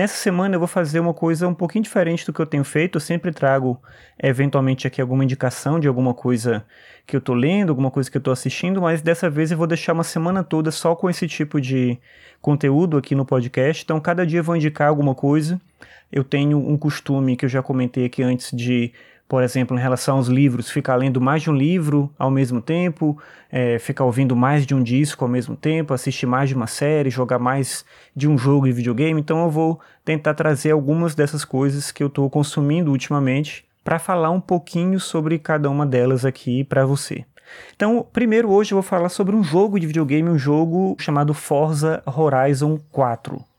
Nessa semana eu vou fazer uma coisa um pouquinho diferente do que eu tenho feito. Eu sempre trago, eventualmente, aqui alguma indicação de alguma coisa que eu tô lendo, alguma coisa que eu tô assistindo, mas dessa vez eu vou deixar uma semana toda só com esse tipo de conteúdo aqui no podcast. Então, cada dia eu vou indicar alguma coisa. Eu tenho um costume que eu já comentei aqui antes de por exemplo, em relação aos livros, ficar lendo mais de um livro ao mesmo tempo, é, ficar ouvindo mais de um disco ao mesmo tempo, assistir mais de uma série, jogar mais de um jogo de videogame. Então eu vou tentar trazer algumas dessas coisas que eu estou consumindo ultimamente para falar um pouquinho sobre cada uma delas aqui para você. Então, primeiro hoje eu vou falar sobre um jogo de videogame, um jogo chamado Forza Horizon 4.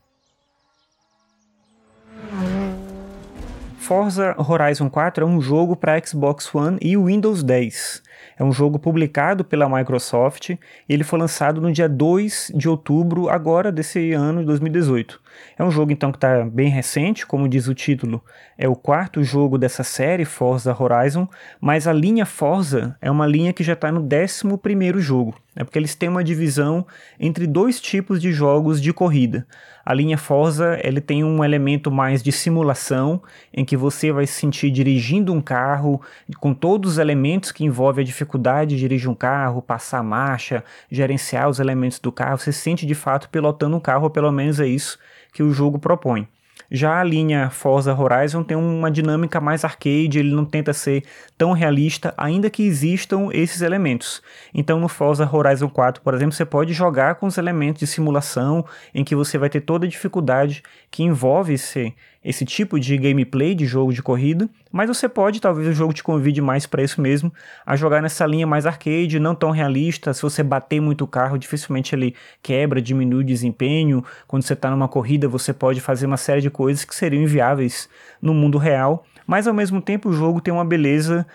Forza Horizon 4 é um jogo para Xbox One e Windows 10. É um jogo publicado pela Microsoft e ele foi lançado no dia 2 de outubro agora desse ano de 2018. É um jogo então que está bem recente, como diz o título, é o quarto jogo dessa série Forza Horizon, mas a linha Forza é uma linha que já está no 11 primeiro jogo. É porque eles têm uma divisão entre dois tipos de jogos de corrida. A linha Forza ele tem um elemento mais de simulação, em que você vai se sentir dirigindo um carro com todos os elementos que envolvem a dificuldade de dirigir um carro, passar a marcha, gerenciar os elementos do carro. Você se sente de fato pilotando um carro, ou pelo menos é isso que o jogo propõe. Já a linha Forza Horizon tem uma dinâmica mais arcade, ele não tenta ser tão realista, ainda que existam esses elementos. Então no Forza Horizon 4, por exemplo, você pode jogar com os elementos de simulação, em que você vai ter toda a dificuldade que envolve esse, esse tipo de gameplay de jogo de corrida, mas você pode, talvez o jogo te convide mais para isso mesmo, a jogar nessa linha mais arcade, não tão realista. Se você bater muito o carro, dificilmente ele quebra, diminui o desempenho. Quando você está numa corrida, você pode fazer uma série de coisas que seriam inviáveis no mundo real, mas ao mesmo tempo o jogo tem uma beleza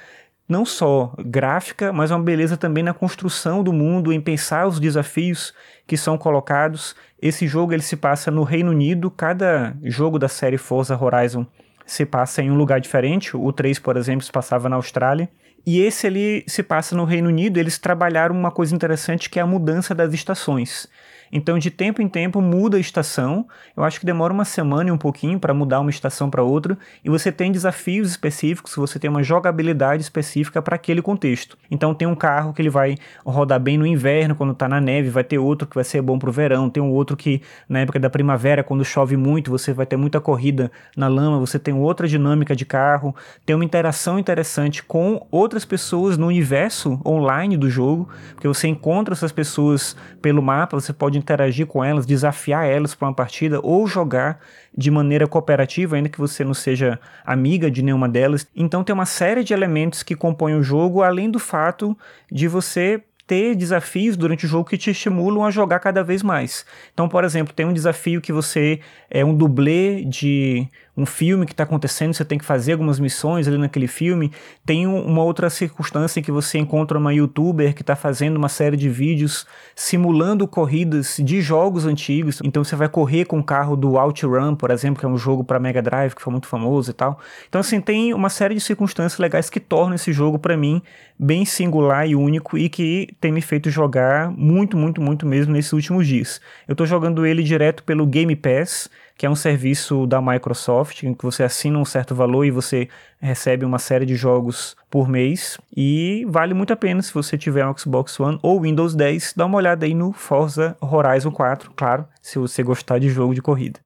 não só gráfica, mas uma beleza também na construção do mundo, em pensar os desafios que são colocados. Esse jogo ele se passa no Reino Unido, cada jogo da série Forza Horizon se passa em um lugar diferente. O 3, por exemplo, se passava na Austrália. E esse ele se passa no Reino Unido. Eles trabalharam uma coisa interessante que é a mudança das estações. Então, de tempo em tempo, muda a estação. Eu acho que demora uma semana e um pouquinho para mudar uma estação para outra. E você tem desafios específicos, você tem uma jogabilidade específica para aquele contexto. Então, tem um carro que ele vai rodar bem no inverno, quando está na neve, vai ter outro que vai ser bom para o verão, tem um outro que na época da primavera, quando chove muito, você vai ter muita corrida na lama, você tem outra dinâmica de carro, tem uma interação interessante com outras pessoas no universo online do jogo, porque você encontra essas pessoas pelo mapa, você pode interagir com elas, desafiar elas para uma partida ou jogar de maneira cooperativa, ainda que você não seja amiga de nenhuma delas. Então tem uma série de elementos que compõem o jogo, além do fato de você ter desafios durante o jogo que te estimulam a jogar cada vez mais. Então, por exemplo, tem um desafio que você é um dublê de um filme que está acontecendo, você tem que fazer algumas missões ali naquele filme. Tem uma outra circunstância em que você encontra uma youtuber que está fazendo uma série de vídeos simulando corridas de jogos antigos. Então você vai correr com o carro do OutRun, por exemplo, que é um jogo para Mega Drive que foi muito famoso e tal. Então assim, tem uma série de circunstâncias legais que tornam esse jogo para mim bem singular e único e que tem me feito jogar muito, muito, muito mesmo nesses últimos dias. Eu estou jogando ele direto pelo Game Pass que é um serviço da Microsoft, em que você assina um certo valor e você recebe uma série de jogos por mês. E vale muito a pena se você tiver um Xbox One ou Windows 10, dá uma olhada aí no Forza Horizon 4, claro, se você gostar de jogo de corrida.